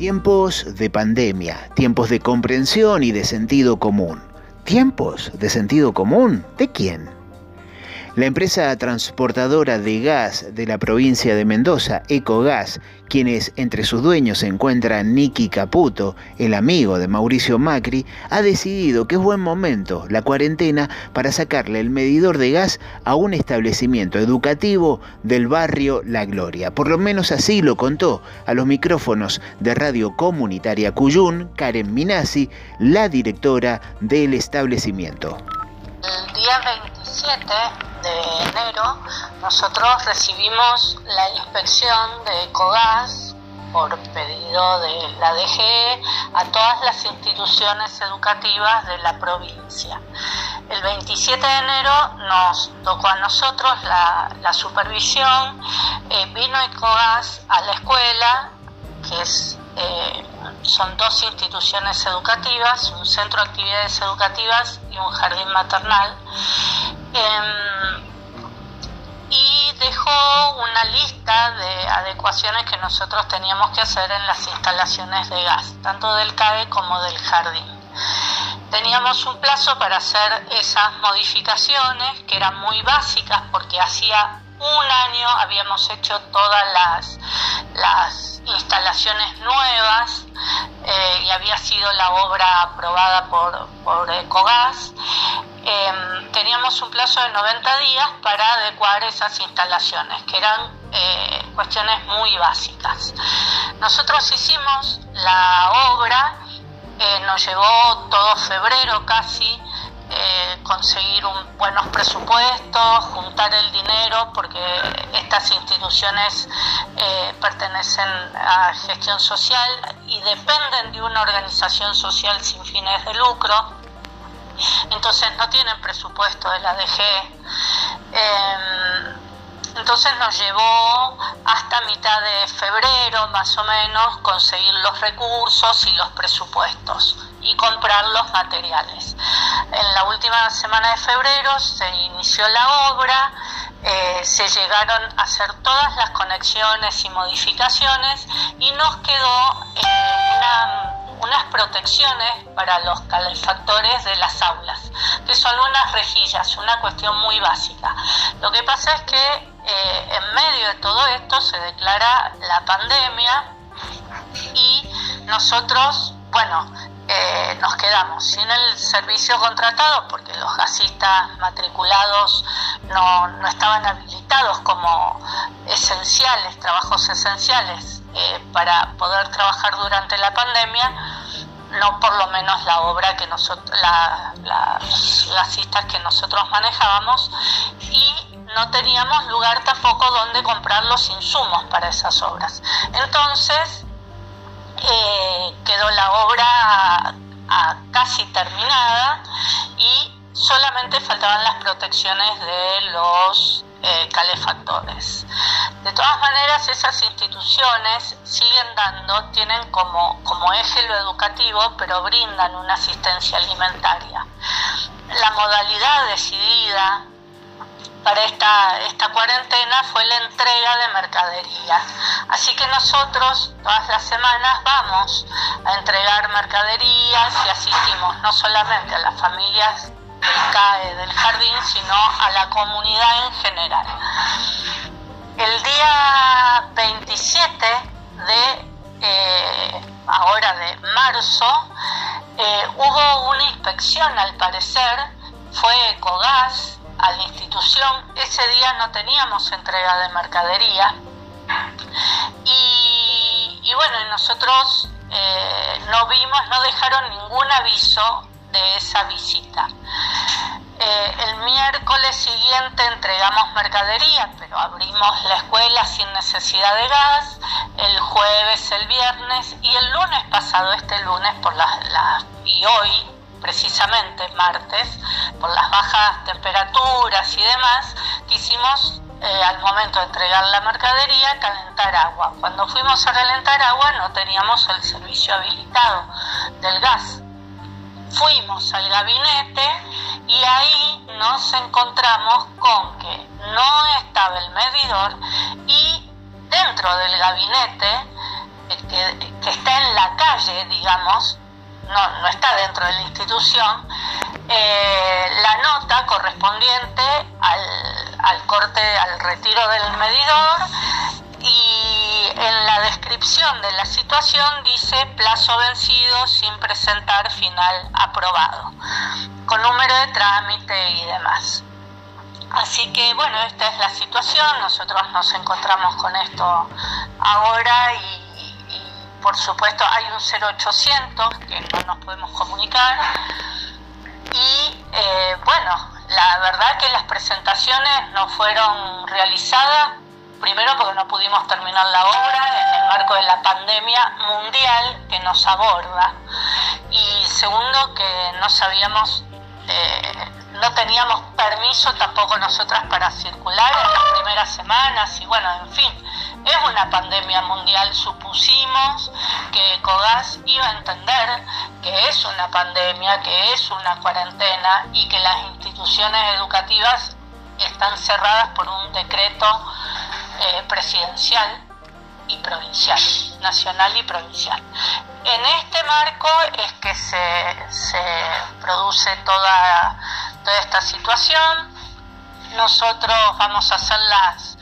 Tiempos de pandemia, tiempos de comprensión y de sentido común. ¿Tiempos de sentido común? ¿De quién? La empresa transportadora de gas de la provincia de Mendoza, Ecogas, quienes entre sus dueños se encuentra Nicky Caputo, el amigo de Mauricio Macri, ha decidido que es buen momento la cuarentena para sacarle el medidor de gas a un establecimiento educativo del barrio La Gloria. Por lo menos así lo contó a los micrófonos de Radio Comunitaria Cuyún, Karen Minasi, la directora del establecimiento. Día 27 de enero nosotros recibimos la inspección de ECOGAS por pedido de la DGE a todas las instituciones educativas de la provincia. El 27 de enero nos tocó a nosotros la, supervisión, eh, vino ECOGAS a la escuela, que es, eh, son dos instituciones educativas, un centro de actividades educativas y un jardín maternal. Em, y dejó una lista de adecuaciones que nosotros teníamos que hacer en las instalaciones de gas, tanto del CAE como del jardín. Teníamos un plazo para hacer esas modificaciones que eran muy básicas porque hacía un año habíamos hecho todas las, las instalaciones nuevas eh, y había sido la obra aprobada por, por Ecogas. Em, teníamos un plazo de 90 días para adecuar esas instalaciones, que eran eh, cuestiones muy básicas. Nosotros hicimos la obra, eh, nos llevó todo febrero casi, eh, conseguir un, buenos presupuestos, juntar el dinero, porque estas instituciones eh, pertenecen a gestión social y dependen de una organización social sin fines de lucro. Entonces no tienen presupuesto de la DG. Em, entonces nos llevó hasta mitad de febrero, más o menos, conseguir los recursos y los presupuestos y comprar los materiales. En la última semana de febrero se inició la obra, eh, se llegaron a hacer todas las conexiones y modificaciones y nos quedó eh, unas protecciones para los calefactores de las aulas, que son unas rejillas, una cuestión muy básica. Lo que pasa es que eh, en medio de todo esto se declara la pandemia y nosotros, bueno, eh, nos quedamos sin el servicio contratado porque los gasistas matriculados no, no estaban habilitados como esenciales, trabajos esenciales eh, para poder trabajar durante la pandemia, no por lo menos la obra que nosotros, las gasistas que nosotros manejábamos y no teníamos lugar tampoco donde comprar los insumos para esas obras. Entonces, eh, quedó la obra casi terminada y solamente faltaban las protecciones de los eh, calefactores. De todas maneras, esas instituciones siguen dando, tienen como, como eje lo educativo, pero brindan una asistencia alimentaria. La modalidad decidida para esta, esta cuarentena fue la entrega de mercadería. Así que nosotros todas las semanas vamos a entregar mercaderías y asistimos no solamente a las familias CAE del jardín, sino a la comunidad en general. El día 27 de eh, ahora de marzo eh, hubo una inspección al parecer, fue Ecogas, a la institución. Ese día no teníamos entrega de mercadería. Y, bueno, nosotros eh, no vimos, no dejaron ningún aviso de esa visita. Eh, el miércoles siguiente entregamos mercadería, pero abrimos la escuela sin necesidad de gas, el jueves, el viernes y el lunes pasado, este lunes por la y hoy, precisamente martes, por las bajas temperaturas y demás, quisimos eh, al momento de entregar la mercadería calentar agua. Cuando fuimos a calentar agua no teníamos el servicio habilitado del gas. Fuimos al gabinete y ahí nos encontramos con que no estaba el medidor y dentro del gabinete que, que está en la calle, digamos, no, no está dentro de la institución, eh, la nota correspondiente al, al corte, al retiro del medidor y en la descripción de la situación dice plazo vencido sin presentar final aprobado, con número de trámite y demás. Así que bueno, esta es la situación, nosotros nos encontramos con esto ahora y, por supuesto hay un 0800 que no nos podemos comunicar. Y eh, bueno, la verdad que las presentaciones no fueron realizadas Primero porque no pudimos terminar la obra en el marco de la pandemia mundial que nos aborda. Y segundo que no sabíamos, eh, no teníamos permiso tampoco nosotras para circular en las primeras semanas y bueno, en fin, es una pandemia mundial. Supusimos que COGAS iba a entender que es una pandemia, que es una cuarentena y que las instituciones educativas están cerradas por un decreto eh, presidencial y provincial, nacional y provincial. En este marco es que se, produce toda, toda esta situación. Nosotros vamos a hacer las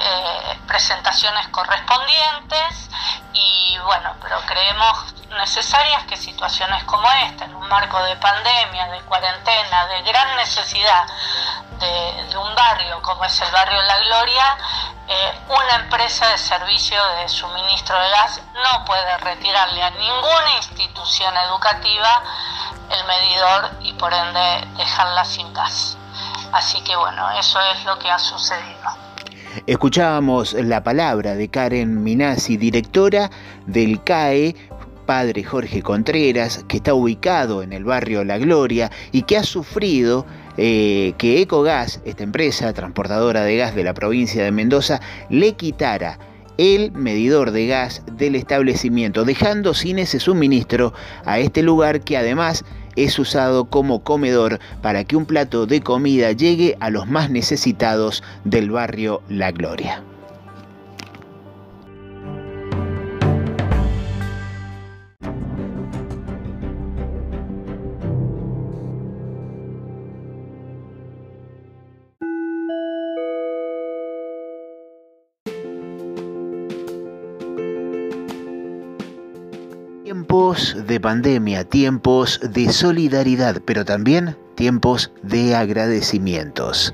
eh, presentaciones correspondientes y bueno, pero creemos necesarias que situaciones como esta, en un marco de pandemia, de cuarentena, de gran necesidad de, un barrio como es el barrio La Gloria, eh, una empresa de servicio de suministro de gas no puede retirarle a ninguna institución educativa el medidor y por ende dejarla sin gas. Así que bueno, eso es lo que ha sucedido. Escuchábamos la palabra de Karen Minasi, directora del CAE, padre Jorge Contreras, que está ubicado en el barrio La Gloria y que ha sufrido eh, que Ecogas, esta empresa transportadora de gas de la provincia de Mendoza, le quitara el medidor de gas del establecimiento, dejando sin ese suministro a este lugar que además es usado como comedor para que un plato de comida llegue a los más necesitados del barrio La Gloria. De pandemia, tiempos de solidaridad, pero también tiempos de agradecimientos.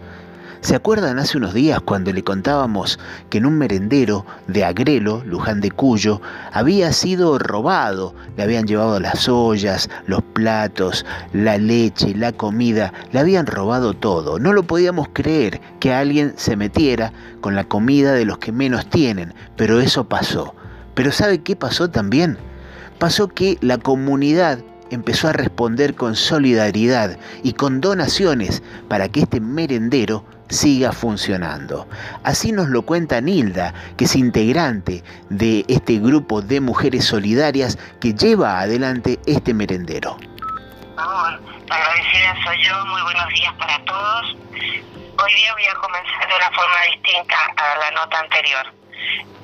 ¿Se acuerdan hace unos días cuando le contábamos que en un merendero de Agrelo, Luján de Cuyo, había sido robado? Le habían llevado las ollas, los platos, la leche, la comida, le habían robado todo. No lo podíamos creer que alguien se metiera con la comida de los que menos tienen, pero eso pasó. Pero ¿sabe qué pasó también? Pasó que la comunidad empezó a responder con solidaridad y con donaciones para que este merendero siga funcionando. Así nos lo cuenta Nilda, que es integrante de este grupo de mujeres solidarias que lleva adelante este merendero. agradecida soy yo, muy buenos días para todos. Hoy día voy a comenzar de una forma distinta a la nota anterior.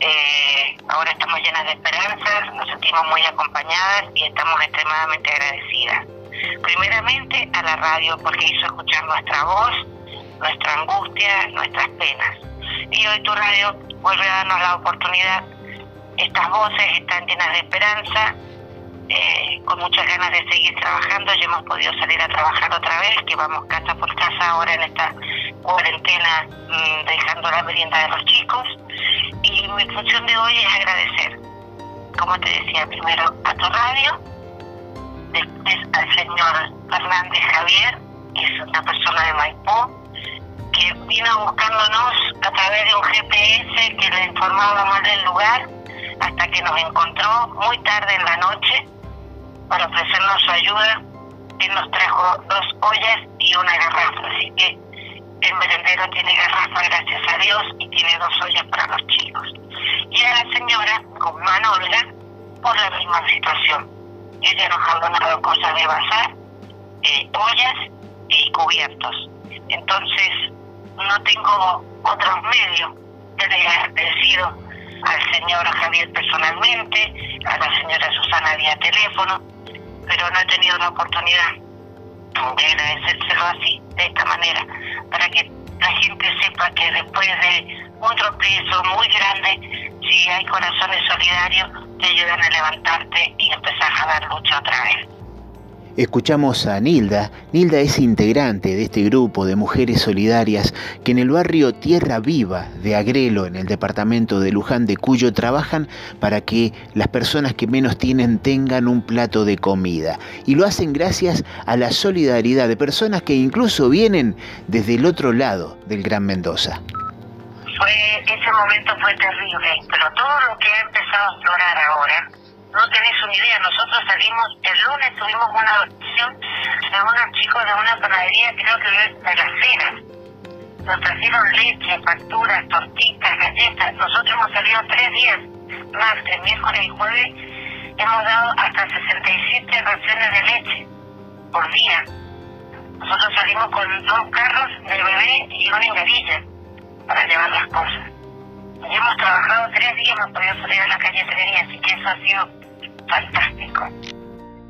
Eh, ahora estamos llenas de esperanzas, nos sentimos muy acompañadas y estamos extremadamente agradecidas. Primeramente a la radio porque hizo escuchar nuestra voz, nuestra angustia, nuestras penas. Y hoy tu radio vuelve a darnos la oportunidad. Estas voces están llenas de esperanza, eh, con muchas ganas de seguir trabajando. Ya hemos podido salir a trabajar otra vez, que vamos casa por casa ahora en esta cuarentena, mm, dejando la merienda de los chicos y mi función de hoy es agradecer, como te decía, primero a tu radio, después al señor Fernández Javier, que es una persona de Maipú, que vino buscándonos a través de un GPS que le informaba más del lugar hasta que nos encontró muy tarde en la noche para ofrecernos su ayuda. Él nos trajo dos ollas y una garrafa, así que el merendero tiene garrafa, gracias a Dios, y tiene dos ollas para los chicos. Y a la señora, con Manola, por la misma situación. Ella nos ha donado cosas de bazar, eh, ollas y cubiertos. Entonces, no tengo otros medios de agradecido al señor Javier personalmente, a la señora Susana vía teléfono, pero no he tenido la oportunidad de agradecérselo así, de esta manera, para que la gente sepa que después de un tropiezo muy grande, si hay corazones solidarios, te ayudan a levantarte y empezar a dar lucha otra vez. Escuchamos a Nilda. Nilda es integrante de este grupo de mujeres solidarias que en el barrio Tierra Viva de Agrelo, en el departamento de Luján de Cuyo, trabajan para que las personas que menos tienen tengan un plato de comida. Y lo hacen gracias a la solidaridad de personas que incluso vienen desde el otro lado del Gran Mendoza. Ese momento fue terrible, pero todo lo que ha empezado a explorar no tenés una idea, nosotros salimos, el lunes tuvimos una audición de unos chicos de una panadería, creo que de las ceras. Nos trajeron leche, facturas, tortitas, galletas. Nosotros hemos salido tres días, martes, miércoles y jueves. Hemos dado hasta 67 raciones de leche por día. Nosotros salimos con dos carros de bebé y una engarilla para llevar las cosas. Y hemos trabajado tres días, hemos podido salir a la calle tres días, así que eso ha sido fantástico.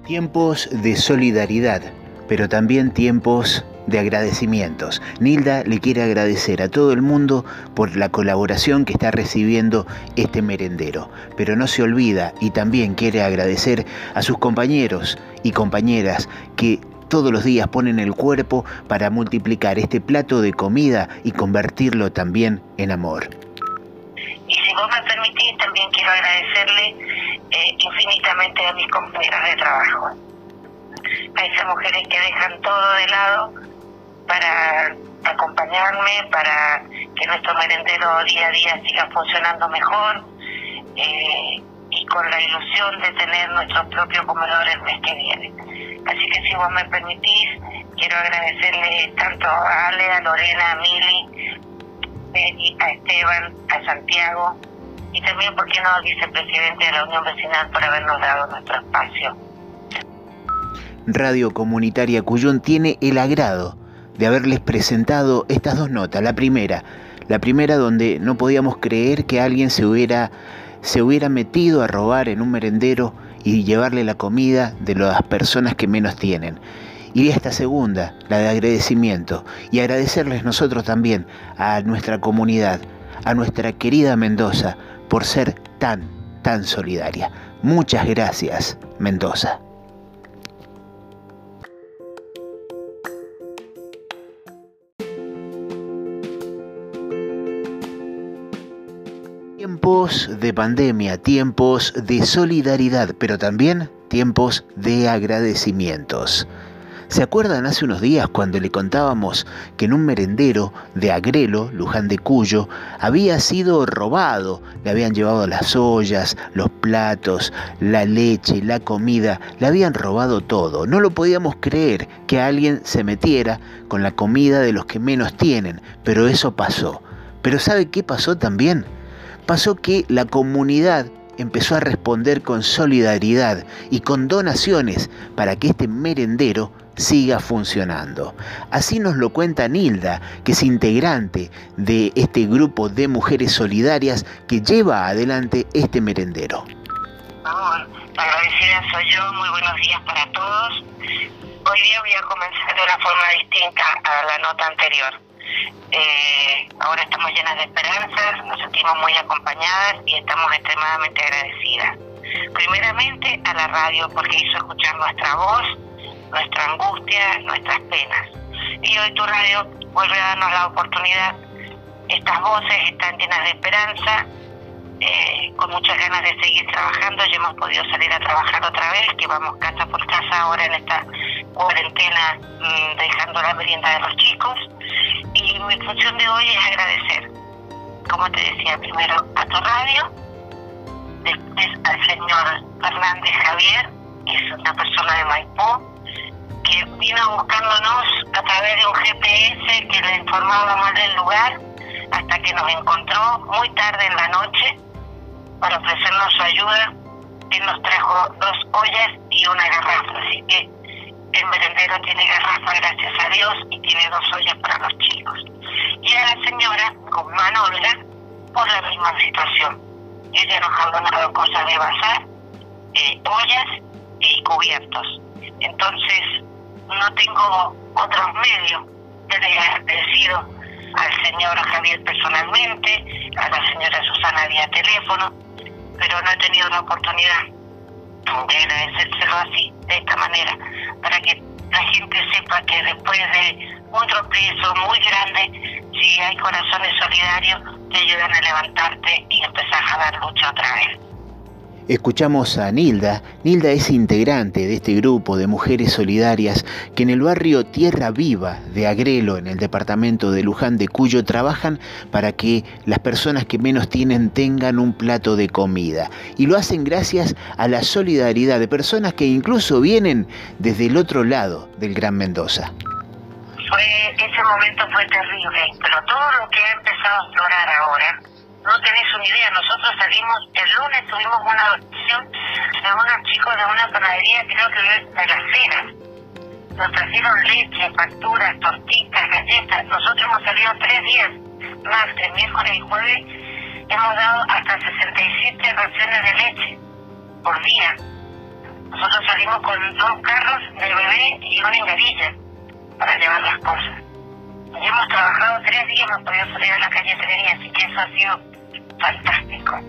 Tiempos de solidaridad, pero también tiempos de agradecimientos. Nilda le quiere agradecer a todo el mundo por la colaboración que está recibiendo este merendero, pero no se olvida y también quiere agradecer a sus compañeros y compañeras que todos los días ponen el cuerpo para multiplicar este plato de comida y convertirlo también en amor. Y si vos me permitís, también quiero agradecerle eh, infinitamente a mis compañeras de trabajo, a esas mujeres que dejan todo de lado para acompañarme, para que nuestro merendero día a día siga funcionando mejor eh, y con la ilusión de tener nuestro propio comedor el mes que viene. Así que si vos me permitís, quiero agradecerle tanto a Ale, a Lorena, a Mili, a Esteban, a Santiago, y también, ¿por qué no, al vicepresidente de la Unión Vecinal por habernos dado nuestro espacio? Radio Comunitaria Cuyón tiene el agrado de haberles presentado estas dos notas. La primera, la primera donde no podíamos creer que alguien se hubiera, se hubiera metido a robar en un merendero y llevarle la comida de las personas que menos tienen. Y esta segunda, la de agradecimiento, y agradecerles nosotros también a nuestra comunidad, a nuestra querida Mendoza, por ser tan, tan solidaria. Muchas gracias, Mendoza. Tiempos de pandemia, tiempos de solidaridad, pero también tiempos de agradecimientos. ¿Se acuerdan hace unos días cuando le contábamos que en un merendero de Agrelo, Luján de Cuyo, había sido robado? Le habían llevado las ollas, los platos, la leche, la comida, le habían robado todo. No lo podíamos creer que alguien se metiera con la comida de los que menos tienen, pero eso pasó. Pero ¿sabe qué pasó también? Pasó que la comunidad empezó a responder con solidaridad y con donaciones para que este merendero siga funcionando. Así nos lo cuenta Nilda, que es integrante de este grupo de mujeres solidarias que lleva adelante este merendero. agradecida soy yo, muy buenos días para todos. Hoy día voy a comenzar de una forma distinta a la nota anterior. Eh, ahora estamos llenas de esperanzas, nos sentimos muy acompañadas y estamos extremadamente agradecidas. Primeramente a la radio porque hizo escuchar nuestra voz nuestra angustia, nuestras penas. Y hoy tu radio vuelve a darnos la oportunidad. Estas voces están llenas de esperanza, eh, con muchas ganas de seguir trabajando. Ya hemos podido salir a trabajar otra vez, que vamos casa por casa ahora en esta cuarentena, mm, dejando la merienda de los chicos. Y mi función de hoy es agradecer, como te decía, primero a tu radio, después al señor Fernández Javier, que es una persona de Maipú, que vino buscándonos a través de un GPS que le informaba más del lugar hasta que nos encontró muy tarde en la noche para ofrecernos su ayuda. Él nos trajo dos ollas y una garrafa, así que el merendero tiene garrafa, gracias a Dios, y tiene dos ollas para los chicos. Y a la señora, con Manola, por la misma situación. Ellos nos han donado cosas de bazar, eh, ollas y cubiertos. Entonces, no tengo otros medios. Yo le al señor Javier personalmente, a la señora Susana vía teléfono, pero no he tenido la oportunidad de agradecérselo así, de esta manera, para que la gente sepa que después de un tropiezo muy grande, si hay corazones solidarios, te ayudan a levantarte y empezar a dar lucha otra vez. Escuchamos a Nilda. Nilda es integrante de este grupo de mujeres solidarias que en el barrio Tierra Viva de Agrelo, en el departamento de Luján de Cuyo, trabajan para que las personas que menos tienen tengan un plato de comida. Y lo hacen gracias a la solidaridad de personas que incluso vienen desde el otro lado del Gran Mendoza. Fue, ese momento fue terrible, pero todo lo que ha empezado a explorar ahora no tenés una idea, nosotros salimos, el lunes tuvimos una audición de unos chicos de una panadería, creo que de las cenas. Nos trajeron leche, facturas, tortitas, galletas. Nosotros hemos salido tres días, martes, miércoles y jueves. Hemos dado hasta 67 raciones de leche por día. Nosotros salimos con dos carros de bebé y una engarilla para llevar las cosas. Hemos trabajado tres días, hemos podido salir a la calle tres así que eso ha sido fantástico.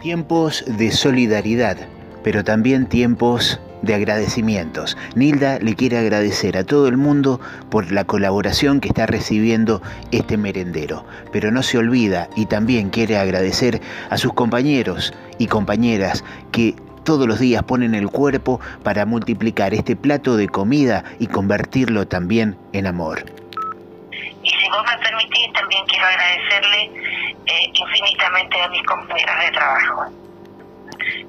Tiempos de solidaridad, pero también tiempos de agradecimientos. Nilda le quiere agradecer a todo el mundo por la colaboración que está recibiendo este merendero, pero no se olvida y también quiere agradecer a sus compañeros y compañeras que todos los días ponen el cuerpo para multiplicar este plato de comida y convertirlo también en amor. Y si vos me permitís, también quiero agradecerle eh, infinitamente a mis compañeras de trabajo,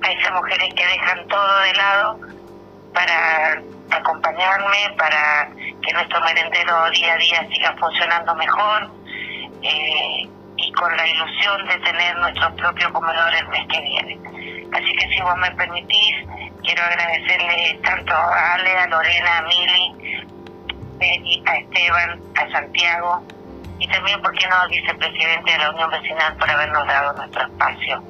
a esas mujeres que dejan todo de lado para acompañarme, para que nuestro merendero día a día siga funcionando mejor eh, y con la ilusión de tener nuestro propio comedor el mes que viene. Así que si vos me permitís, quiero agradecerle tanto a Ale, a Lorena, a Mili, a Esteban, a Santiago, y también, ¿por qué no, al vicepresidente de la Unión Vecinal por habernos dado nuestro espacio?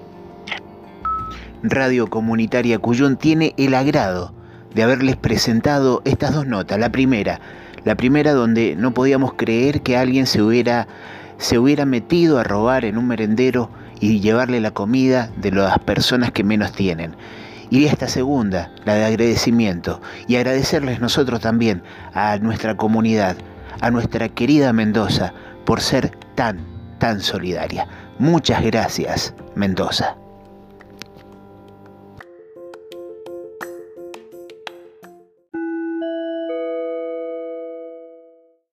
Radio Comunitaria Cuyón tiene el agrado de haberles presentado estas dos notas. La primera, la primera donde no podíamos creer que alguien se hubiera, se hubiera metido a robar en un merendero y llevarle la comida de las personas que menos tienen. Y esta segunda, la de agradecimiento, y agradecerles nosotros también a nuestra comunidad, a nuestra querida Mendoza, por ser tan, tan solidaria. Muchas gracias, Mendoza.